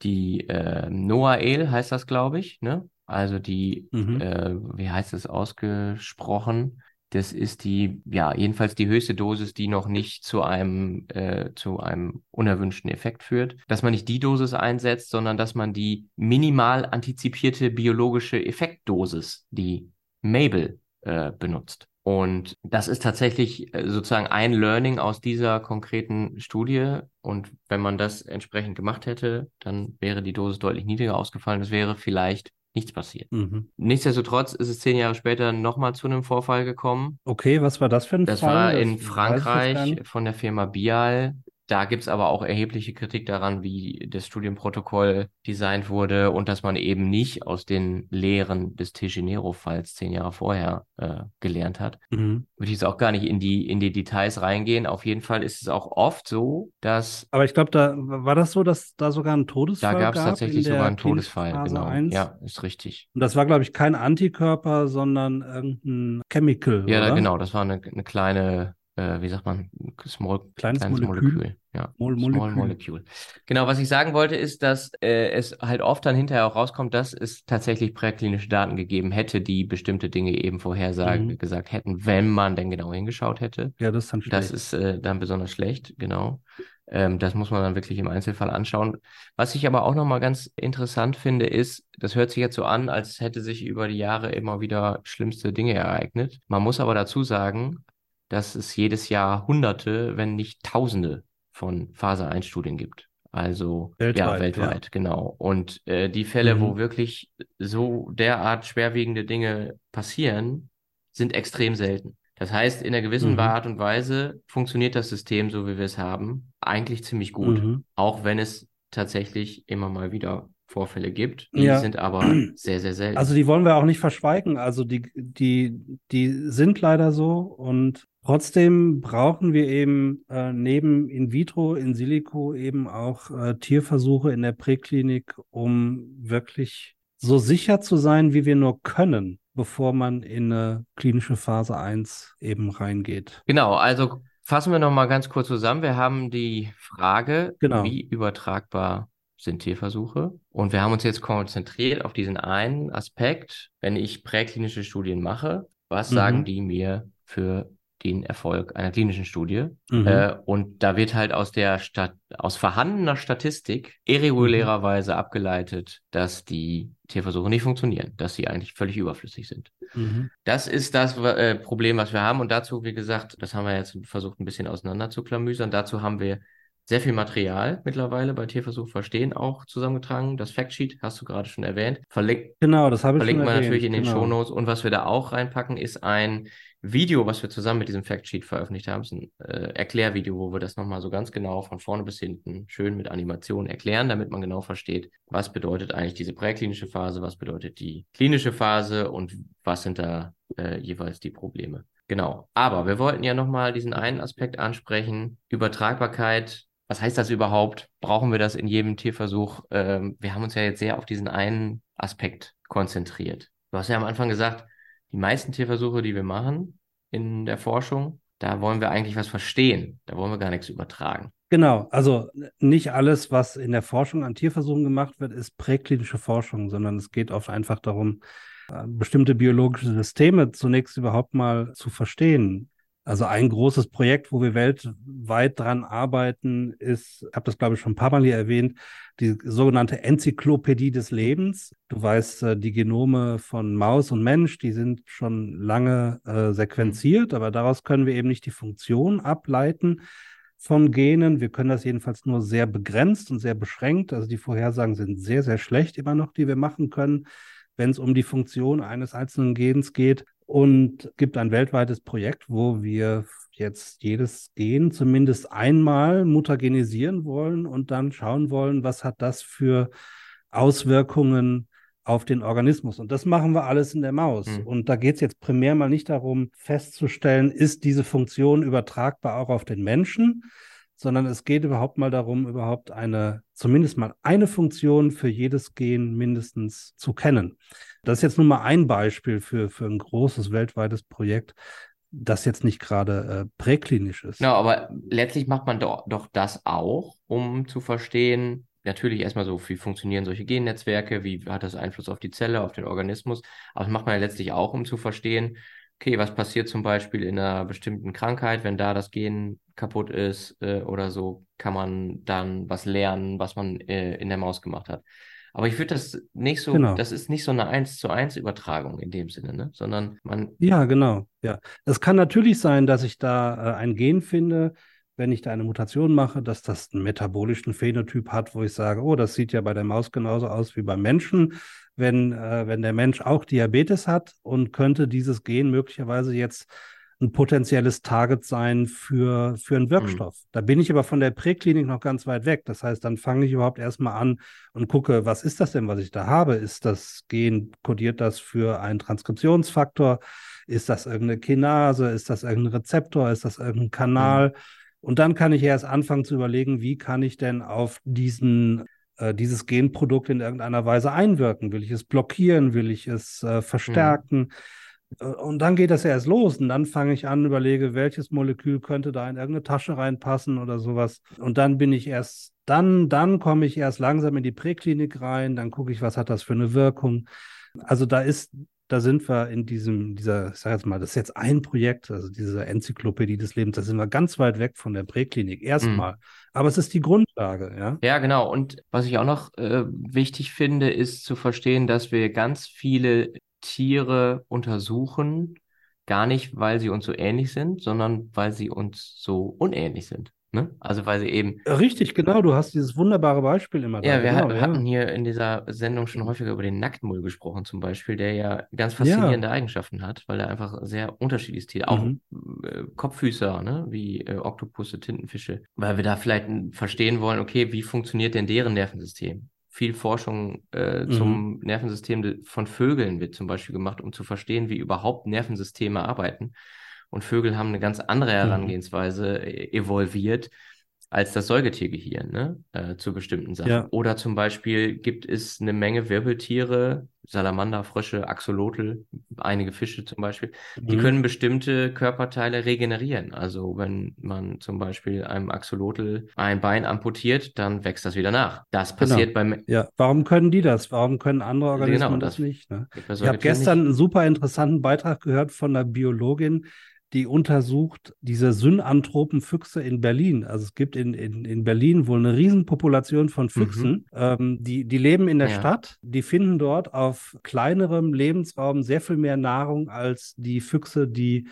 die äh, NOAEL heißt das, glaube ich, ne? Also die, mhm. äh, wie heißt es ausgesprochen? Das ist die, ja, jedenfalls die höchste Dosis, die noch nicht zu einem, äh, zu einem unerwünschten Effekt führt. Dass man nicht die Dosis einsetzt, sondern dass man die minimal antizipierte biologische Effektdosis, die Mabel, äh, benutzt. Und das ist tatsächlich äh, sozusagen ein Learning aus dieser konkreten Studie. Und wenn man das entsprechend gemacht hätte, dann wäre die Dosis deutlich niedriger ausgefallen. Das wäre vielleicht nichts passiert. Mhm. Nichtsdestotrotz ist es zehn Jahre später nochmal zu einem Vorfall gekommen. Okay, was war das für ein das Fall? Das war in Frankreich von der Firma Bial. Da gibt es aber auch erhebliche Kritik daran, wie das Studienprotokoll designt wurde und dass man eben nicht aus den Lehren des Tegenero-Falls zehn Jahre vorher äh, gelernt hat. Mhm. Würde ich jetzt auch gar nicht in die, in die Details reingehen. Auf jeden Fall ist es auch oft so, dass. Aber ich glaube, da war das so, dass da sogar ein Todesfall Da gab es tatsächlich sogar einen Todesfall, genau. 1. Ja, ist richtig. Und das war, glaube ich, kein Antikörper, sondern irgendein Chemical. Ja, oder? genau, das war eine, eine kleine äh, wie sagt man, small, kleines, kleines Molekül. Molekül. Ja, Small Molecule. Small Molecule. Genau, was ich sagen wollte, ist, dass äh, es halt oft dann hinterher auch rauskommt, dass es tatsächlich präklinische Daten gegeben hätte, die bestimmte Dinge eben vorhersagen, mhm. gesagt hätten, wenn man denn genau hingeschaut hätte. Ja, das ist dann schlecht. Das ist äh, dann besonders schlecht, genau. Ähm, das muss man dann wirklich im Einzelfall anschauen. Was ich aber auch nochmal ganz interessant finde, ist, das hört sich jetzt so an, als hätte sich über die Jahre immer wieder schlimmste Dinge ereignet. Man muss aber dazu sagen, dass es jedes Jahr Hunderte, wenn nicht Tausende von Phase 1 Studien gibt. Also weltweit, ja, weltweit, ja. genau. Und äh, die Fälle, mhm. wo wirklich so derart schwerwiegende Dinge passieren, sind extrem selten. Das heißt, in einer gewissen mhm. Art und Weise funktioniert das System, so wie wir es haben, eigentlich ziemlich gut. Mhm. Auch wenn es tatsächlich immer mal wieder Vorfälle gibt. Die ja. sind aber sehr, sehr selten. Also die wollen wir auch nicht verschweigen. Also die, die, die sind leider so und Trotzdem brauchen wir eben äh, neben in vitro, in silico eben auch äh, Tierversuche in der Präklinik, um wirklich so sicher zu sein, wie wir nur können, bevor man in eine klinische Phase 1 eben reingeht. Genau, also fassen wir nochmal ganz kurz zusammen. Wir haben die Frage, genau. wie übertragbar sind Tierversuche. Und wir haben uns jetzt konzentriert auf diesen einen Aspekt. Wenn ich präklinische Studien mache, was mhm. sagen die mir für den Erfolg einer klinischen Studie. Mhm. Äh, und da wird halt aus der Stat aus vorhandener Statistik irregulärerweise mhm. abgeleitet, dass die Tierversuche nicht funktionieren, dass sie eigentlich völlig überflüssig sind. Mhm. Das ist das äh, Problem, was wir haben. Und dazu, wie gesagt, das haben wir jetzt versucht, ein bisschen auseinander zu klamüsern. Dazu haben wir sehr viel Material mittlerweile bei Tierversuch verstehen auch zusammengetragen. Das Factsheet hast du gerade schon erwähnt. Verlinkt, genau, das habe ich Verlinkt man natürlich in den genau. Shownotes. Und was wir da auch reinpacken, ist ein Video, was wir zusammen mit diesem Factsheet veröffentlicht haben. Das ist ein äh, Erklärvideo, wo wir das nochmal so ganz genau von vorne bis hinten schön mit Animationen erklären, damit man genau versteht, was bedeutet eigentlich diese präklinische Phase, was bedeutet die klinische Phase und was sind da äh, jeweils die Probleme. Genau. Aber wir wollten ja nochmal diesen einen Aspekt ansprechen. Übertragbarkeit was heißt das überhaupt? Brauchen wir das in jedem Tierversuch? Ähm, wir haben uns ja jetzt sehr auf diesen einen Aspekt konzentriert. Du hast ja am Anfang gesagt, die meisten Tierversuche, die wir machen, in der Forschung. Da wollen wir eigentlich was verstehen. Da wollen wir gar nichts übertragen. Genau, also nicht alles, was in der Forschung an Tierversuchen gemacht wird, ist präklinische Forschung, sondern es geht oft einfach darum, äh, bestimmte biologische Systeme zunächst überhaupt mal zu verstehen. Also ein großes Projekt, wo wir weltweit dran arbeiten, ist, ich habe das glaube ich schon ein paar Mal hier erwähnt, die sogenannte Enzyklopädie des Lebens. Du weißt, äh, die Genome von Maus und Mensch, die sind schon lange äh, sequenziert, aber daraus können wir eben nicht die Funktion ableiten von Genen. Wir können das jedenfalls nur sehr begrenzt und sehr beschränkt. Also die Vorhersagen sind sehr, sehr schlecht immer noch, die wir machen können, wenn es um die Funktion eines einzelnen Gens geht und gibt ein weltweites Projekt, wo wir jetzt jedes Gen zumindest einmal mutagenisieren wollen und dann schauen wollen, was hat das für Auswirkungen auf den Organismus. Und das machen wir alles in der Maus. Mhm. Und da geht es jetzt primär mal nicht darum, festzustellen, ist diese Funktion übertragbar auch auf den Menschen, sondern es geht überhaupt mal darum, überhaupt eine, zumindest mal eine Funktion für jedes Gen mindestens zu kennen. Das ist jetzt nur mal ein Beispiel für, für ein großes weltweites Projekt, das jetzt nicht gerade äh, präklinisch ist. Ja, aber letztlich macht man doch, doch das auch, um zu verstehen, natürlich erstmal so, wie funktionieren solche Gennetzwerke, wie hat das Einfluss auf die Zelle, auf den Organismus, aber das macht man ja letztlich auch, um zu verstehen, okay, was passiert zum Beispiel in einer bestimmten Krankheit, wenn da das Gen kaputt ist äh, oder so, kann man dann was lernen, was man äh, in der Maus gemacht hat. Aber ich würde das nicht so, genau. das ist nicht so eine 1 zu 1 Übertragung in dem Sinne, ne? sondern man. Ja, genau. Ja. Es kann natürlich sein, dass ich da äh, ein Gen finde, wenn ich da eine Mutation mache, dass das einen metabolischen Phänotyp hat, wo ich sage, oh, das sieht ja bei der Maus genauso aus wie beim Menschen. Wenn, äh, wenn der Mensch auch Diabetes hat und könnte dieses Gen möglicherweise jetzt ein potenzielles Target sein für, für einen Wirkstoff. Mhm. Da bin ich aber von der Präklinik noch ganz weit weg. Das heißt, dann fange ich überhaupt erstmal an und gucke, was ist das denn, was ich da habe? Ist das Gen, kodiert das für einen Transkriptionsfaktor? Ist das irgendeine Kinase? Ist das irgendein Rezeptor? Ist das irgendein Kanal? Mhm. Und dann kann ich erst anfangen zu überlegen, wie kann ich denn auf diesen äh, dieses Genprodukt in irgendeiner Weise einwirken? Will ich es blockieren? Will ich es äh, verstärken? Mhm. Und dann geht das ja erst los. Und dann fange ich an, überlege, welches Molekül könnte da in irgendeine Tasche reinpassen oder sowas. Und dann bin ich erst, dann, dann komme ich erst langsam in die Präklinik rein. Dann gucke ich, was hat das für eine Wirkung. Also da ist, da sind wir in diesem, dieser, ich sage jetzt mal, das ist jetzt ein Projekt, also diese Enzyklopädie des Lebens, da sind wir ganz weit weg von der Präklinik, erstmal. Mhm. Aber es ist die Grundlage, ja. Ja, genau. Und was ich auch noch äh, wichtig finde, ist zu verstehen, dass wir ganz viele Tiere untersuchen, gar nicht, weil sie uns so ähnlich sind, sondern weil sie uns so unähnlich sind. Ne? Also weil sie eben. Richtig, genau, du hast dieses wunderbare Beispiel immer da. Ja, wir genau, ja. hatten hier in dieser Sendung schon häufiger über den Nacktmull gesprochen, zum Beispiel, der ja ganz faszinierende ja. Eigenschaften hat, weil er einfach sehr unterschiedlich ist. Auch mhm. äh, Kopffüßer, ne? wie äh, Oktopusse, Tintenfische, weil wir da vielleicht verstehen wollen, okay, wie funktioniert denn deren Nervensystem? Viel Forschung äh, mhm. zum Nervensystem von Vögeln wird zum Beispiel gemacht, um zu verstehen, wie überhaupt Nervensysteme arbeiten. Und Vögel haben eine ganz andere mhm. Herangehensweise mhm. evolviert, als das Säugetiergehirn ne? Äh, zu bestimmten Sachen. Ja. Oder zum Beispiel gibt es eine Menge Wirbeltiere, Salamander, Frösche, Axolotl, einige Fische zum Beispiel, mhm. die können bestimmte Körperteile regenerieren. Also wenn man zum Beispiel einem Axolotl ein Bein amputiert, dann wächst das wieder nach. Das genau. passiert genau. beim... Ja, warum können die das? Warum können andere genau, Organismen genau, das, das, nicht? Ne? Ich habe gestern nicht. einen super interessanten Beitrag gehört von einer Biologin, die untersucht diese synanthropen Füchse in Berlin. Also es gibt in, in, in Berlin wohl eine Riesenpopulation von Füchsen, mhm. ähm, die, die leben in der ja. Stadt, die finden dort auf kleinerem Lebensraum sehr viel mehr Nahrung als die Füchse, die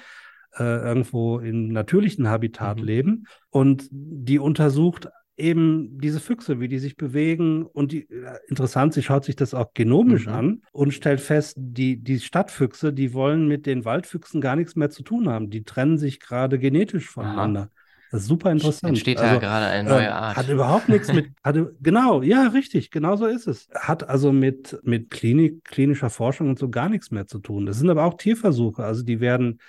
äh, irgendwo im natürlichen Habitat mhm. leben. Und die untersucht eben diese Füchse, wie die sich bewegen. Und die, äh, interessant, sie schaut sich das auch genomisch mhm. an und stellt fest, die, die Stadtfüchse, die wollen mit den Waldfüchsen gar nichts mehr zu tun haben. Die trennen sich gerade genetisch voneinander. Aha. Das ist super interessant. Entsteht also, da gerade eine neue äh, Art. Hat überhaupt nichts mit, hatte, genau, ja, richtig, genau so ist es. Hat also mit, mit Klinik, klinischer Forschung und so gar nichts mehr zu tun. Das sind aber auch Tierversuche. Also die werden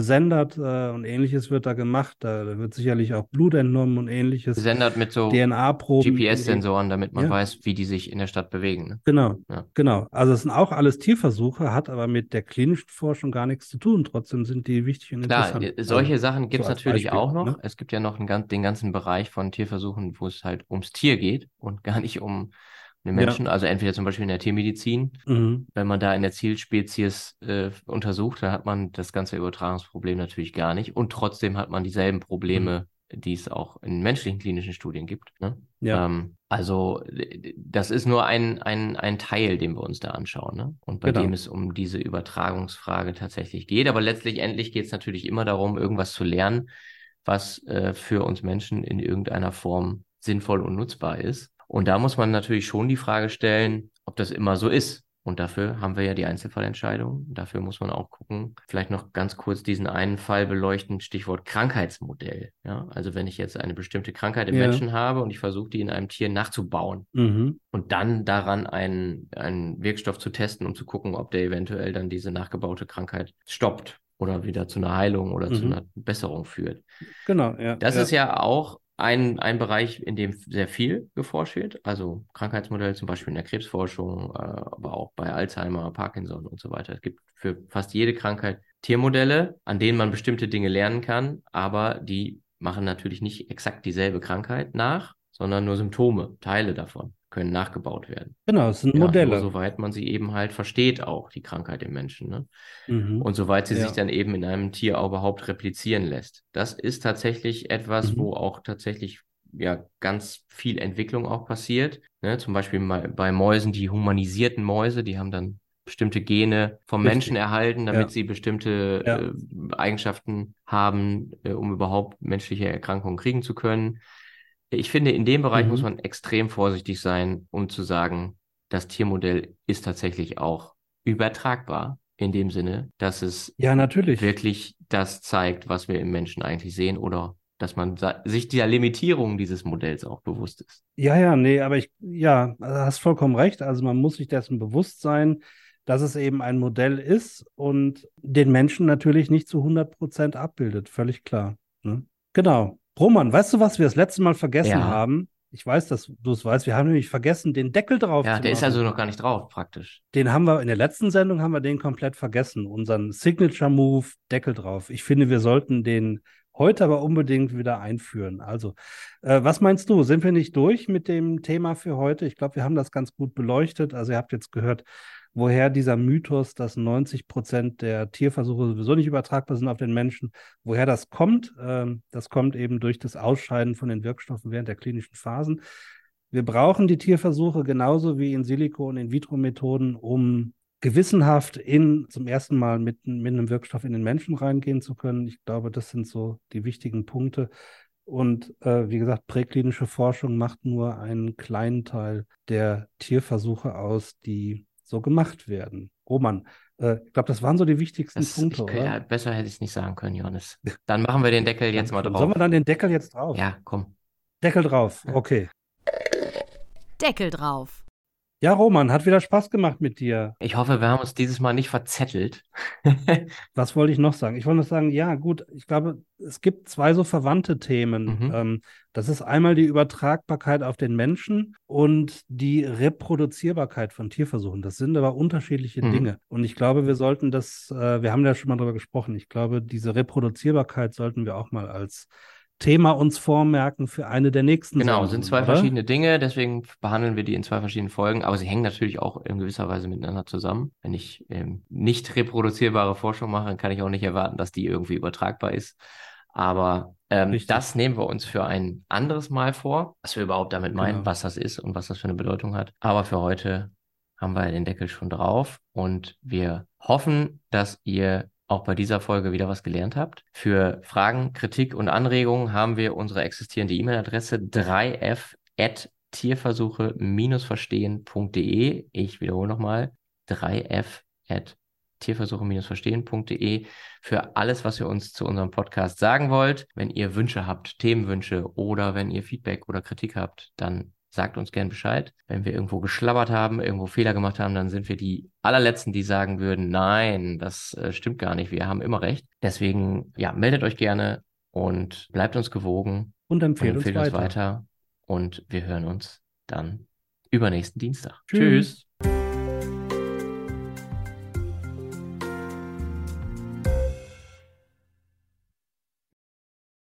besendet äh, und ähnliches wird da gemacht. Da, wird sicherlich auch Blut entnommen und ähnliches. Besendet mit so DNA-Proben. GPS-Sensoren, damit man ja. weiß, wie die sich in der Stadt bewegen. Ne? Genau, ja. genau. Also es sind auch alles Tierversuche, hat aber mit der klinischen Forschung gar nichts zu tun. Trotzdem sind die wichtig und Klar, interessant. Klar, solche also, Sachen gibt es so natürlich Beispiel, auch noch. Ne? Es gibt ja noch einen, den ganzen Bereich von Tierversuchen, wo es halt ums Tier geht und gar nicht um den Menschen. Ja. Also entweder zum Beispiel in der Tiermedizin, mhm. wenn man da in der Zielspezies äh, untersucht, da hat man das ganze Übertragungsproblem natürlich gar nicht. Und trotzdem hat man dieselben Probleme, mhm. die es auch in menschlichen klinischen Studien gibt. Ne? Ja. Ähm, also das ist nur ein, ein, ein Teil, den wir uns da anschauen. Ne? Und bei genau. dem es um diese Übertragungsfrage tatsächlich geht. Aber letztlich endlich geht es natürlich immer darum, irgendwas zu lernen, was äh, für uns Menschen in irgendeiner Form sinnvoll und nutzbar ist. Und da muss man natürlich schon die Frage stellen, ob das immer so ist. Und dafür haben wir ja die Einzelfallentscheidung. Dafür muss man auch gucken, vielleicht noch ganz kurz diesen einen Fall beleuchten, Stichwort Krankheitsmodell. Ja, also wenn ich jetzt eine bestimmte Krankheit im ja. Menschen habe und ich versuche, die in einem Tier nachzubauen mhm. und dann daran einen, einen Wirkstoff zu testen, um zu gucken, ob der eventuell dann diese nachgebaute Krankheit stoppt oder wieder zu einer Heilung oder mhm. zu einer Besserung führt. Genau, ja. Das ja. ist ja auch ein, ein Bereich, in dem sehr viel geforscht wird, also Krankheitsmodelle zum Beispiel in der Krebsforschung, äh, aber auch bei Alzheimer, Parkinson und so weiter. Es gibt für fast jede Krankheit Tiermodelle, an denen man bestimmte Dinge lernen kann, aber die machen natürlich nicht exakt dieselbe Krankheit nach, sondern nur Symptome, Teile davon können nachgebaut werden. Genau, es sind ja, Modelle. Nur soweit man sie eben halt versteht, auch die Krankheit im Menschen. Ne? Mhm. Und soweit sie ja. sich dann eben in einem Tier auch überhaupt replizieren lässt. Das ist tatsächlich etwas, mhm. wo auch tatsächlich ja ganz viel Entwicklung auch passiert. Ne? Zum Beispiel bei Mäusen, die humanisierten Mäuse, die haben dann bestimmte Gene vom Richtig. Menschen erhalten, damit ja. sie bestimmte ja. äh, Eigenschaften haben, äh, um überhaupt menschliche Erkrankungen kriegen zu können. Ich finde, in dem Bereich mhm. muss man extrem vorsichtig sein, um zu sagen, das Tiermodell ist tatsächlich auch übertragbar in dem Sinne, dass es ja natürlich wirklich das zeigt, was wir im Menschen eigentlich sehen oder dass man sich der Limitierung dieses Modells auch bewusst ist. Ja, ja, nee, aber ich, ja, hast vollkommen recht. Also man muss sich dessen bewusst sein, dass es eben ein Modell ist und den Menschen natürlich nicht zu 100 Prozent abbildet, völlig klar. Ne? Genau. Roman, weißt du, was wir das letzte Mal vergessen ja. haben? Ich weiß, dass du es weißt. Wir haben nämlich vergessen, den Deckel drauf ja, zu machen. Ja, der ist also noch gar nicht drauf, praktisch. Den haben wir in der letzten Sendung haben wir den komplett vergessen. Unseren Signature Move Deckel drauf. Ich finde, wir sollten den heute aber unbedingt wieder einführen. Also, äh, was meinst du? Sind wir nicht durch mit dem Thema für heute? Ich glaube, wir haben das ganz gut beleuchtet. Also, ihr habt jetzt gehört, woher dieser Mythos, dass 90 Prozent der Tierversuche sowieso nicht übertragbar sind auf den Menschen, woher das kommt. Ähm, das kommt eben durch das Ausscheiden von den Wirkstoffen während der klinischen Phasen. Wir brauchen die Tierversuche genauso wie in Silico- und In-vitro-Methoden, um gewissenhaft in zum ersten Mal mit, mit einem Wirkstoff in den Menschen reingehen zu können. Ich glaube, das sind so die wichtigen Punkte. Und äh, wie gesagt, präklinische Forschung macht nur einen kleinen Teil der Tierversuche aus, die so gemacht werden. Roman, äh, ich glaube, das waren so die wichtigsten das, Punkte. Ich, ja, besser hätte ich es nicht sagen können, Johannes. Dann machen wir den Deckel jetzt mal drauf. Sollen wir dann den Deckel jetzt drauf? Ja, komm. Deckel drauf, okay. Deckel drauf. Ja, Roman, hat wieder Spaß gemacht mit dir. Ich hoffe, wir haben uns dieses Mal nicht verzettelt. Was wollte ich noch sagen? Ich wollte noch sagen, ja, gut, ich glaube, es gibt zwei so verwandte Themen. Mhm. Ähm, das ist einmal die Übertragbarkeit auf den Menschen und die Reproduzierbarkeit von Tierversuchen. Das sind aber unterschiedliche mhm. Dinge. Und ich glaube, wir sollten das, äh, wir haben ja schon mal darüber gesprochen, ich glaube, diese Reproduzierbarkeit sollten wir auch mal als Thema uns vormerken für eine der nächsten Genau, Sendungen, sind zwei oder? verschiedene Dinge, deswegen behandeln wir die in zwei verschiedenen Folgen, aber sie hängen natürlich auch in gewisser Weise miteinander zusammen. Wenn ich ähm, nicht reproduzierbare Forschung mache, dann kann ich auch nicht erwarten, dass die irgendwie übertragbar ist. Aber ähm, das nehmen wir uns für ein anderes Mal vor, was wir überhaupt damit meinen, genau. was das ist und was das für eine Bedeutung hat. Aber für heute haben wir den Deckel schon drauf und wir hoffen, dass ihr auch bei dieser Folge wieder was gelernt habt. Für Fragen, Kritik und Anregungen haben wir unsere existierende E-Mail-Adresse 3f tierversuche-verstehen.de. Ich wiederhole nochmal 3f tierversuche-verstehen.de für alles, was ihr uns zu unserem Podcast sagen wollt. Wenn ihr Wünsche habt, Themenwünsche oder wenn ihr Feedback oder Kritik habt, dann sagt uns gern Bescheid. Wenn wir irgendwo geschlabbert haben, irgendwo Fehler gemacht haben, dann sind wir die allerletzten, die sagen würden, nein, das äh, stimmt gar nicht, wir haben immer recht. Deswegen, ja, meldet euch gerne und bleibt uns gewogen. Und empfehlt, und empfehlt uns, weiter. uns weiter. Und wir hören uns dann übernächsten Dienstag. Tschüss. Tschüss.